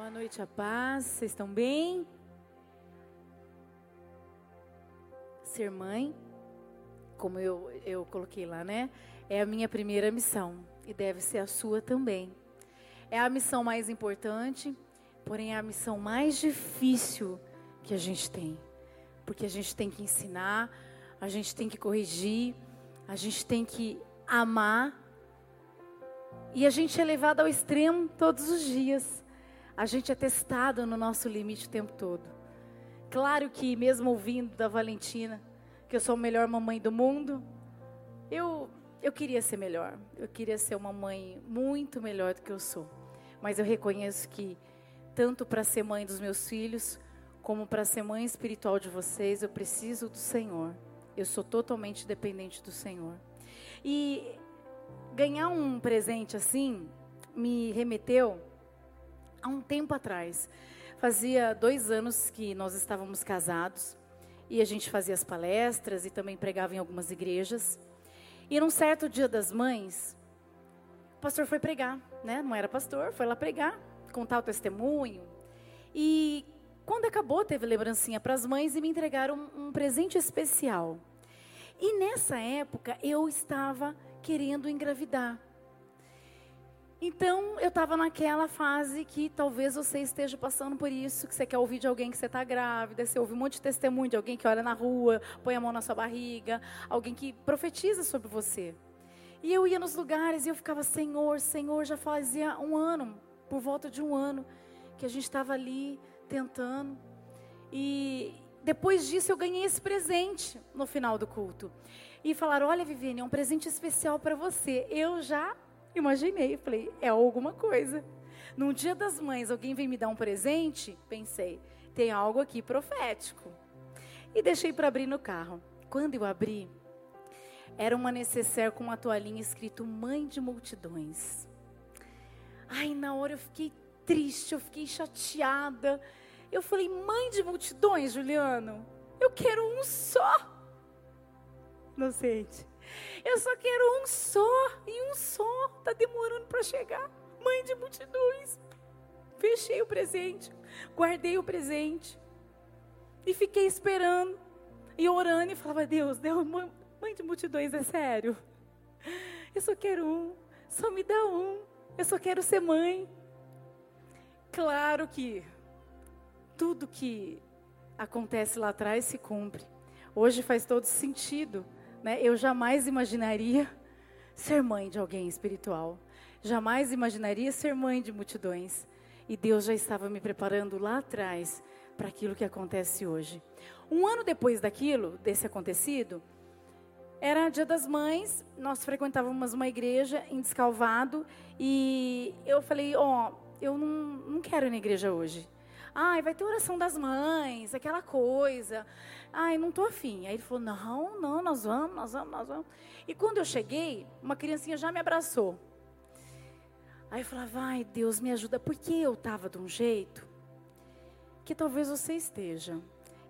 Boa noite, a paz. Vocês estão bem? Ser mãe, como eu, eu coloquei lá, né? É a minha primeira missão e deve ser a sua também. É a missão mais importante, porém é a missão mais difícil que a gente tem. Porque a gente tem que ensinar, a gente tem que corrigir, a gente tem que amar. E a gente é levado ao extremo todos os dias. A gente é testado no nosso limite o tempo todo. Claro que, mesmo ouvindo da Valentina, que eu sou a melhor mamãe do mundo, eu, eu queria ser melhor. Eu queria ser uma mãe muito melhor do que eu sou. Mas eu reconheço que, tanto para ser mãe dos meus filhos, como para ser mãe espiritual de vocês, eu preciso do Senhor. Eu sou totalmente dependente do Senhor. E ganhar um presente assim me remeteu há um tempo atrás. Fazia dois anos que nós estávamos casados e a gente fazia as palestras e também pregava em algumas igrejas. E num certo dia das mães, o pastor foi pregar, né? Não era pastor, foi lá pregar, contar o testemunho. E quando acabou, teve lembrancinha para as mães e me entregaram um, um presente especial. E nessa época eu estava querendo engravidar. Então, eu estava naquela fase que talvez você esteja passando por isso, que você quer ouvir de alguém que você está grávida, você ouve um monte de testemunho de alguém que olha na rua, põe a mão na sua barriga, alguém que profetiza sobre você. E eu ia nos lugares e eu ficava, Senhor, Senhor, já fazia um ano, por volta de um ano, que a gente estava ali tentando. E depois disso eu ganhei esse presente no final do culto. E falaram: Olha, Viviane, é um presente especial para você. Eu já Imaginei, falei, é alguma coisa. Num dia das mães, alguém vem me dar um presente? Pensei, tem algo aqui profético. E deixei para abrir no carro. Quando eu abri, era uma necessaire com uma toalhinha escrito Mãe de Multidões. Ai, na hora eu fiquei triste, eu fiquei chateada. Eu falei, Mãe de Multidões, Juliano, eu quero um só. Inocente. Eu só quero um só e um só. Tá demorando para chegar. Mãe de multidões. Fechei o presente, guardei o presente e fiquei esperando e orando e falava: Deus, Deus, mãe de multidões é sério. Eu só quero um, só me dá um. Eu só quero ser mãe. Claro que tudo que acontece lá atrás se cumpre. Hoje faz todo sentido né? Eu jamais imaginaria ser mãe de alguém espiritual. Jamais imaginaria ser mãe de multidões. E Deus já estava me preparando lá atrás para aquilo que acontece hoje. Um ano depois daquilo, desse acontecido, era dia das mães, nós frequentávamos uma igreja em Descalvado e eu falei, ó, oh, eu não, não quero ir na igreja hoje. Ai, vai ter oração das mães, aquela coisa. Ai, não estou afim. Aí ele falou: Não, não, nós vamos, nós vamos, nós vamos. E quando eu cheguei, uma criancinha já me abraçou. Aí eu falava: Ai, Deus, me ajuda. Porque eu estava de um jeito que talvez você esteja.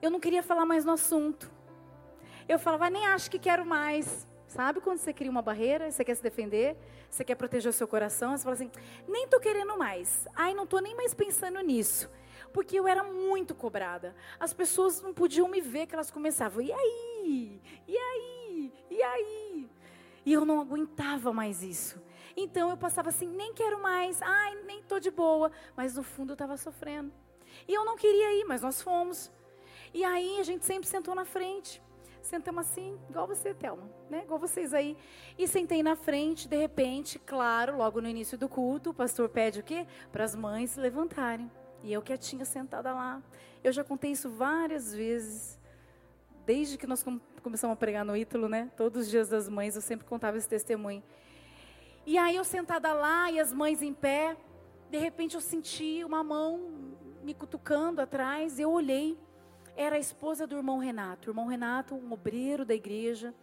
Eu não queria falar mais no assunto. Eu falava: Nem acho que quero mais. Sabe quando você cria uma barreira, você quer se defender, você quer proteger o seu coração, você fala assim: nem estou querendo mais. Ai, não estou nem mais pensando nisso porque eu era muito cobrada. As pessoas não podiam me ver que elas começavam, e aí? E aí? E aí? E eu não aguentava mais isso. Então eu passava assim, nem quero mais, ai, nem tô de boa, mas no fundo eu estava sofrendo. E eu não queria ir, mas nós fomos. E aí a gente sempre sentou na frente. Sentamos assim, igual você, Thelma, né? Igual vocês aí. E sentei na frente, de repente, claro, logo no início do culto, o pastor pede o quê? Para as mães se levantarem. E eu quietinha sentada lá. Eu já contei isso várias vezes. Desde que nós começamos a pregar no Ítalo, né? Todos os dias das mães eu sempre contava esse testemunho. E aí eu sentada lá e as mães em pé, de repente eu senti uma mão me cutucando atrás, eu olhei, era a esposa do irmão Renato. O irmão Renato, um obreiro da igreja,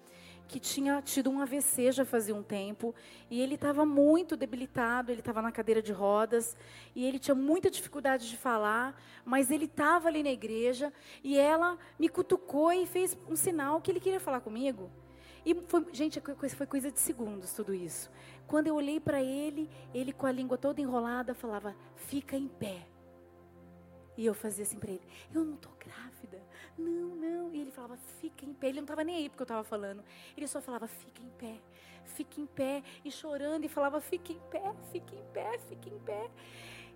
que tinha tido um AVC já fazia um tempo, e ele estava muito debilitado, ele estava na cadeira de rodas, e ele tinha muita dificuldade de falar, mas ele estava ali na igreja, e ela me cutucou e fez um sinal que ele queria falar comigo. E foi, gente, foi coisa de segundos tudo isso. Quando eu olhei para ele, ele com a língua toda enrolada falava: "Fica em pé". E eu fazia assim para ele: Eu não tô grávida. Não, não. E ele falava: Fica em pé. Ele não estava nem aí porque eu estava falando. Ele só falava: Fica em pé, fica em pé. E chorando e falava: Fica em pé, fica em pé, fica em pé.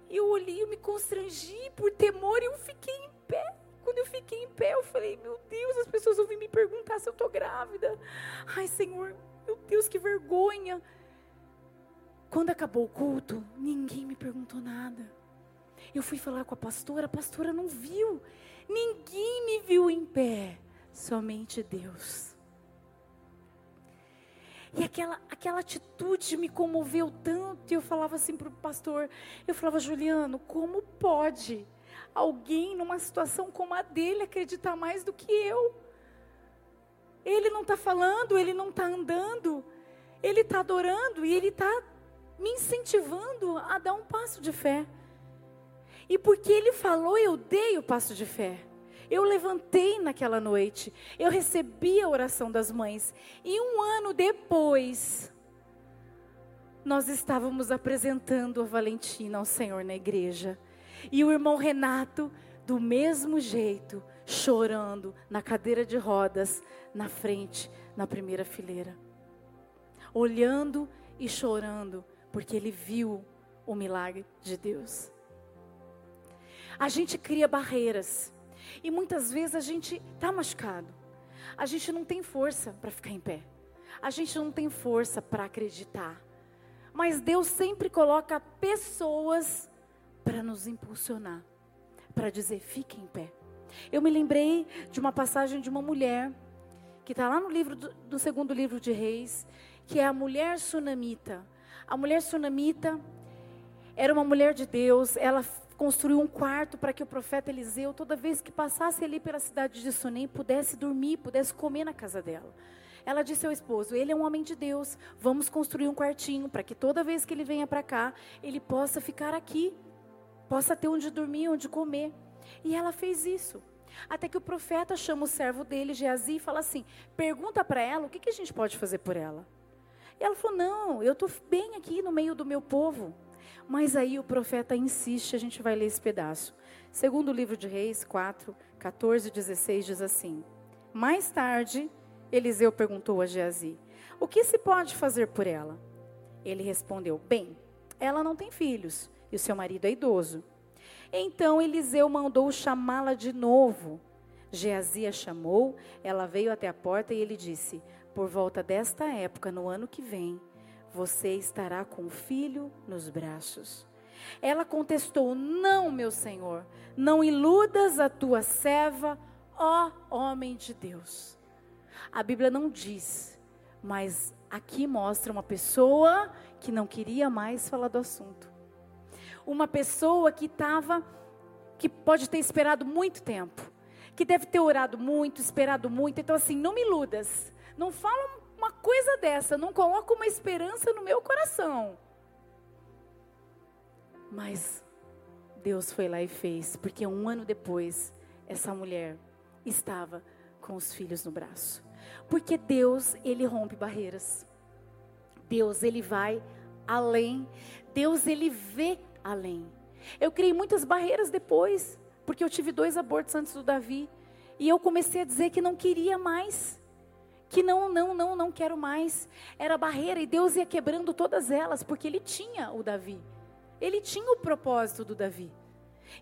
E eu olhei, eu me constrangi por temor e eu fiquei em pé. Quando eu fiquei em pé, eu falei: Meu Deus, as pessoas vão vir me perguntar se eu tô grávida. Ai, Senhor, meu Deus, que vergonha. Quando acabou o culto, ninguém me perguntou nada. Eu fui falar com a pastora, a pastora não viu. Ninguém me viu em pé, somente Deus. E aquela, aquela atitude me comoveu tanto. E eu falava assim para o pastor: eu falava, Juliano, como pode alguém numa situação como a dele acreditar mais do que eu? Ele não está falando, ele não está andando, ele está adorando e ele está me incentivando a dar um passo de fé. E porque ele falou, eu dei o passo de fé. Eu levantei naquela noite. Eu recebi a oração das mães. E um ano depois, nós estávamos apresentando a Valentina ao Senhor na igreja. E o irmão Renato, do mesmo jeito, chorando na cadeira de rodas, na frente, na primeira fileira. Olhando e chorando, porque ele viu o milagre de Deus a gente cria barreiras. E muitas vezes a gente está machucado. A gente não tem força para ficar em pé. A gente não tem força para acreditar. Mas Deus sempre coloca pessoas para nos impulsionar, para dizer: fique em pé. Eu me lembrei de uma passagem de uma mulher, que está lá no livro do, do, segundo livro de Reis, que é a mulher sunamita. A mulher sunamita era uma mulher de Deus, ela construiu um quarto para que o profeta Eliseu, toda vez que passasse ali pela cidade de Sunem, pudesse dormir, pudesse comer na casa dela. Ela disse ao esposo: Ele é um homem de Deus, vamos construir um quartinho para que toda vez que ele venha para cá, ele possa ficar aqui, possa ter onde dormir, onde comer. E ela fez isso. Até que o profeta chama o servo dele, Geazi, e fala assim: pergunta para ela o que, que a gente pode fazer por ela. E ela falou: Não, eu estou bem aqui no meio do meu povo. Mas aí o profeta insiste, a gente vai ler esse pedaço. Segundo o livro de Reis 4, 14 e 16 diz assim: Mais tarde, Eliseu perguntou a Geazi: O que se pode fazer por ela? Ele respondeu: Bem, ela não tem filhos e o seu marido é idoso. Então Eliseu mandou chamá-la de novo. Geazi a chamou, ela veio até a porta e ele disse: Por volta desta época, no ano que vem, você estará com o filho nos braços. Ela contestou: Não, meu senhor, não iludas a tua serva, ó homem de Deus. A Bíblia não diz, mas aqui mostra uma pessoa que não queria mais falar do assunto. Uma pessoa que estava, que pode ter esperado muito tempo, que deve ter orado muito, esperado muito. Então, assim, não me iludas. Não fala uma coisa dessa, não coloco uma esperança no meu coração. Mas Deus foi lá e fez, porque um ano depois, essa mulher estava com os filhos no braço. Porque Deus, ele rompe barreiras. Deus, ele vai além. Deus, ele vê além. Eu criei muitas barreiras depois, porque eu tive dois abortos antes do Davi. E eu comecei a dizer que não queria mais que não, não, não, não quero mais. Era barreira e Deus ia quebrando todas elas, porque ele tinha o Davi. Ele tinha o propósito do Davi.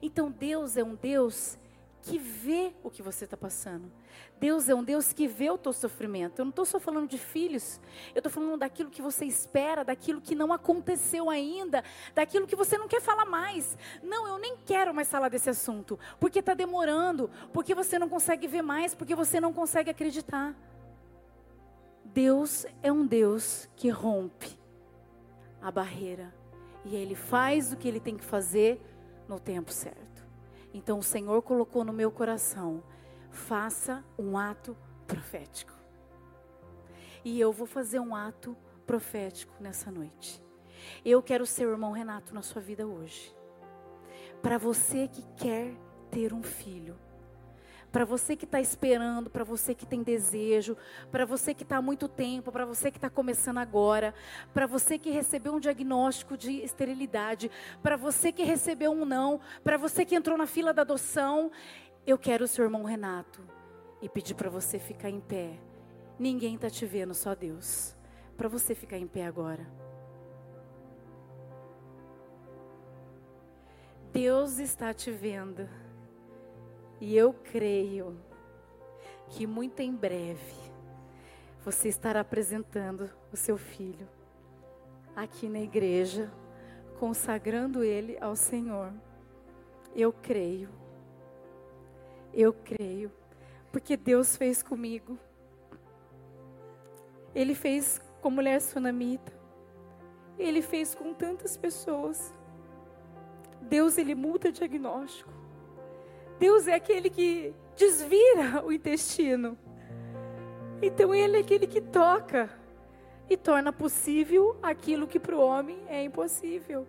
Então Deus é um Deus que vê o que você está passando. Deus é um Deus que vê o teu sofrimento. Eu não estou só falando de filhos, eu estou falando daquilo que você espera, daquilo que não aconteceu ainda, daquilo que você não quer falar mais. Não, eu nem quero mais falar desse assunto, porque está demorando, porque você não consegue ver mais, porque você não consegue acreditar. Deus é um Deus que rompe a barreira. E Ele faz o que Ele tem que fazer no tempo certo. Então o Senhor colocou no meu coração: faça um ato profético. E eu vou fazer um ato profético nessa noite. Eu quero ser o irmão Renato na sua vida hoje. Para você que quer ter um filho, Para você que está esperando, para você que tem desejo, para você que está há muito tempo, para você que está começando agora, para você que recebeu um diagnóstico de esterilidade, para você que recebeu um não, para você que entrou na fila da adoção, eu quero o seu irmão Renato e pedir para você ficar em pé. Ninguém está te vendo, só Deus. Para você ficar em pé agora. Deus está te vendo. E eu creio que muito em breve você estará apresentando o seu filho aqui na igreja, consagrando ele ao Senhor. Eu creio. Eu creio, porque Deus fez comigo. Ele fez com a mulher sunamita. Ele fez com tantas pessoas. Deus ele muda diagnóstico. Deus é aquele que desvira o intestino. Então Ele é aquele que toca e torna possível aquilo que para o homem é impossível.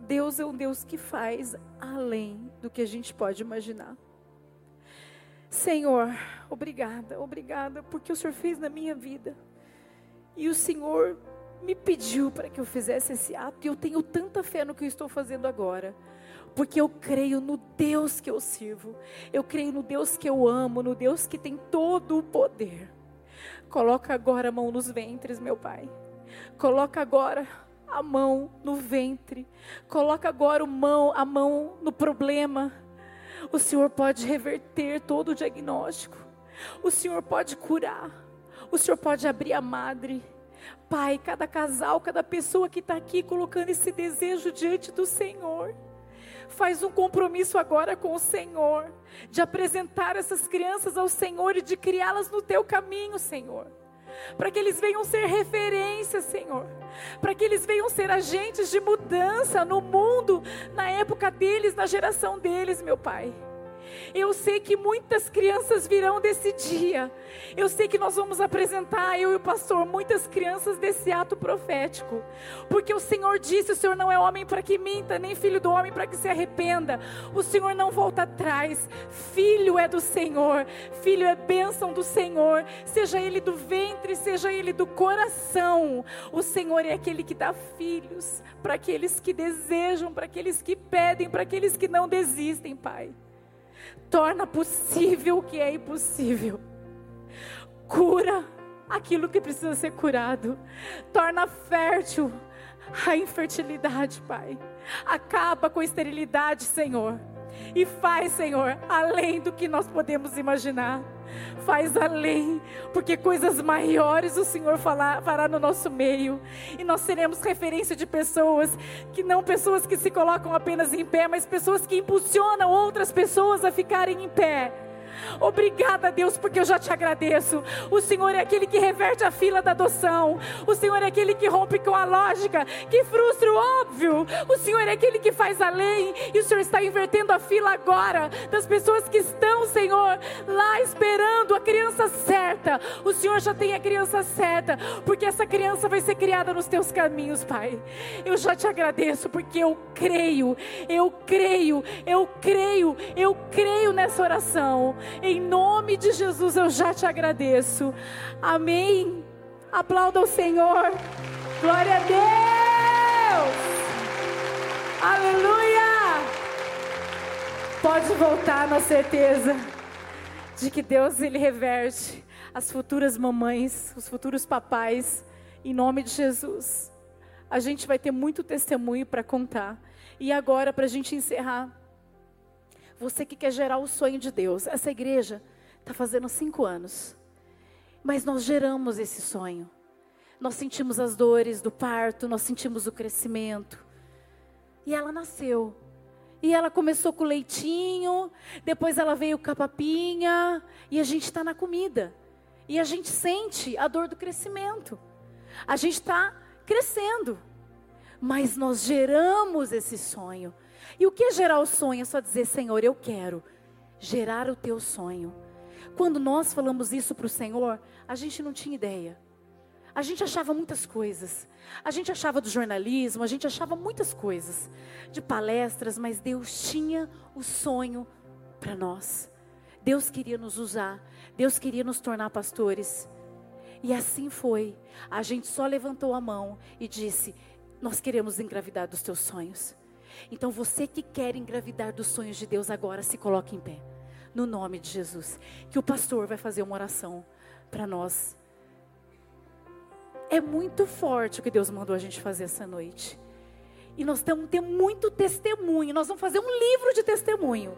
Deus é um Deus que faz além do que a gente pode imaginar. Senhor, obrigada, obrigada, porque o Senhor fez na minha vida. E o Senhor me pediu para que eu fizesse esse ato, e eu tenho tanta fé no que eu estou fazendo agora porque eu creio no Deus que eu sirvo, eu creio no Deus que eu amo, no Deus que tem todo o poder. Coloca agora a mão nos ventres, meu Pai. Coloca agora a mão no ventre. Coloca agora a mão, a mão no problema. O Senhor pode reverter todo o diagnóstico. O Senhor pode curar. O Senhor pode abrir a madre. Pai, cada casal, cada pessoa que está aqui colocando esse desejo diante do Senhor. Faz um compromisso agora com o Senhor, de apresentar essas crianças ao Senhor e de criá-las no teu caminho, Senhor. Para que eles venham ser referência, Senhor. Para que eles venham ser agentes de mudança no mundo, na época deles, na geração deles, meu Pai. Eu sei que muitas crianças virão desse dia. Eu sei que nós vamos apresentar, eu e o pastor, muitas crianças desse ato profético. Porque o Senhor disse: o Senhor não é homem para que minta, nem filho do homem para que se arrependa. O Senhor não volta atrás. Filho é do Senhor, filho é bênção do Senhor. Seja ele do ventre, seja ele do coração. O Senhor é aquele que dá filhos para aqueles que desejam, para aqueles que pedem, para aqueles que não desistem, Pai torna possível o que é impossível. Cura aquilo que precisa ser curado. Torna fértil a infertilidade, Pai. Acaba com a esterilidade, Senhor. E faz, Senhor, além do que nós podemos imaginar faz além, porque coisas maiores o Senhor falar, fará no nosso meio, e nós seremos referência de pessoas que não pessoas que se colocam apenas em pé, mas pessoas que impulsionam outras pessoas a ficarem em pé. Obrigada, Deus, porque eu já te agradeço. O Senhor é aquele que reverte a fila da adoção. O Senhor é aquele que rompe com a lógica, que frustra o óbvio. O Senhor é aquele que faz além. E o Senhor está invertendo a fila agora das pessoas que estão, Senhor, lá esperando a criança certa. O Senhor já tem a criança certa, porque essa criança vai ser criada nos teus caminhos, Pai. Eu já te agradeço, porque eu creio, eu creio, eu creio, eu creio nessa oração. Em nome de Jesus eu já te agradeço. Amém. Aplauda o Senhor. Glória a Deus. Aleluia. Pode voltar na certeza de que Deus ele reverte as futuras mamães, os futuros papais, em nome de Jesus. A gente vai ter muito testemunho para contar. E agora, para a gente encerrar, você que quer gerar o sonho de Deus. Essa igreja está fazendo cinco anos. Mas nós geramos esse sonho. Nós sentimos as dores do parto, nós sentimos o crescimento. E ela nasceu. E ela começou com leitinho, depois ela veio com a papinha, e a gente está na comida. E a gente sente a dor do crescimento. A gente está crescendo. Mas nós geramos esse sonho. E o que é gerar o sonho? É só dizer, Senhor, eu quero gerar o teu sonho. Quando nós falamos isso para o Senhor, a gente não tinha ideia. A gente achava muitas coisas. A gente achava do jornalismo, a gente achava muitas coisas, de palestras, mas Deus tinha o sonho para nós. Deus queria nos usar, Deus queria nos tornar pastores. E assim foi. A gente só levantou a mão e disse: Nós queremos engravidar dos teus sonhos. Então você que quer engravidar dos sonhos de Deus agora, se coloque em pé. No nome de Jesus. Que o pastor vai fazer uma oração para nós. É muito forte o que Deus mandou a gente fazer essa noite. E nós temos ter muito testemunho. Nós vamos fazer um livro de testemunho.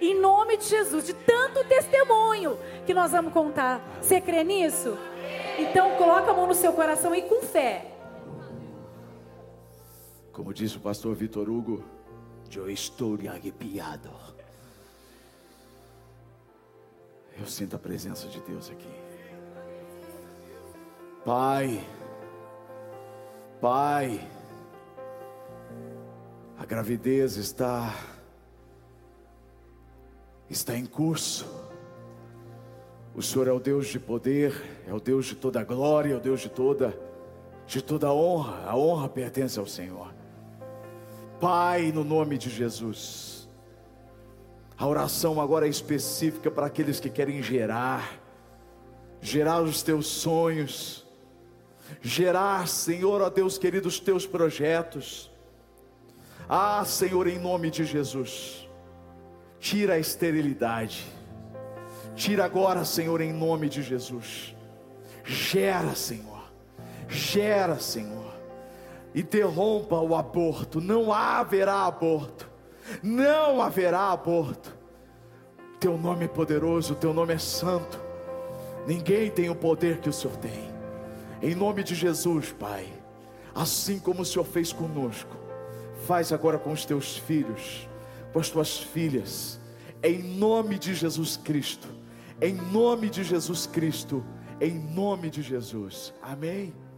Em nome de Jesus, de tanto testemunho que nós vamos contar. Você crê nisso? Então coloca a mão no seu coração e com fé. Como disse o pastor Vitor Hugo, eu estou arrepiado. Eu sinto a presença de Deus aqui. Pai, Pai, a gravidez está está em curso. O Senhor é o Deus de poder, é o Deus de toda glória, é o Deus de toda de toda honra. A honra pertence ao Senhor. Pai, no nome de Jesus. A oração agora é específica para aqueles que querem gerar, gerar os teus sonhos, gerar, Senhor, ó Deus querido, os teus projetos. Ah, Senhor, em nome de Jesus, tira a esterilidade, tira agora, Senhor, em nome de Jesus, gera, Senhor, gera, Senhor interrompa o aborto. Não haverá aborto. Não haverá aborto. Teu nome é poderoso, teu nome é santo. Ninguém tem o poder que o Senhor tem. Em nome de Jesus, Pai, assim como o Senhor fez conosco, faz agora com os teus filhos, com as tuas filhas, em nome de Jesus Cristo. Em nome de Jesus Cristo, em nome de Jesus. Amém.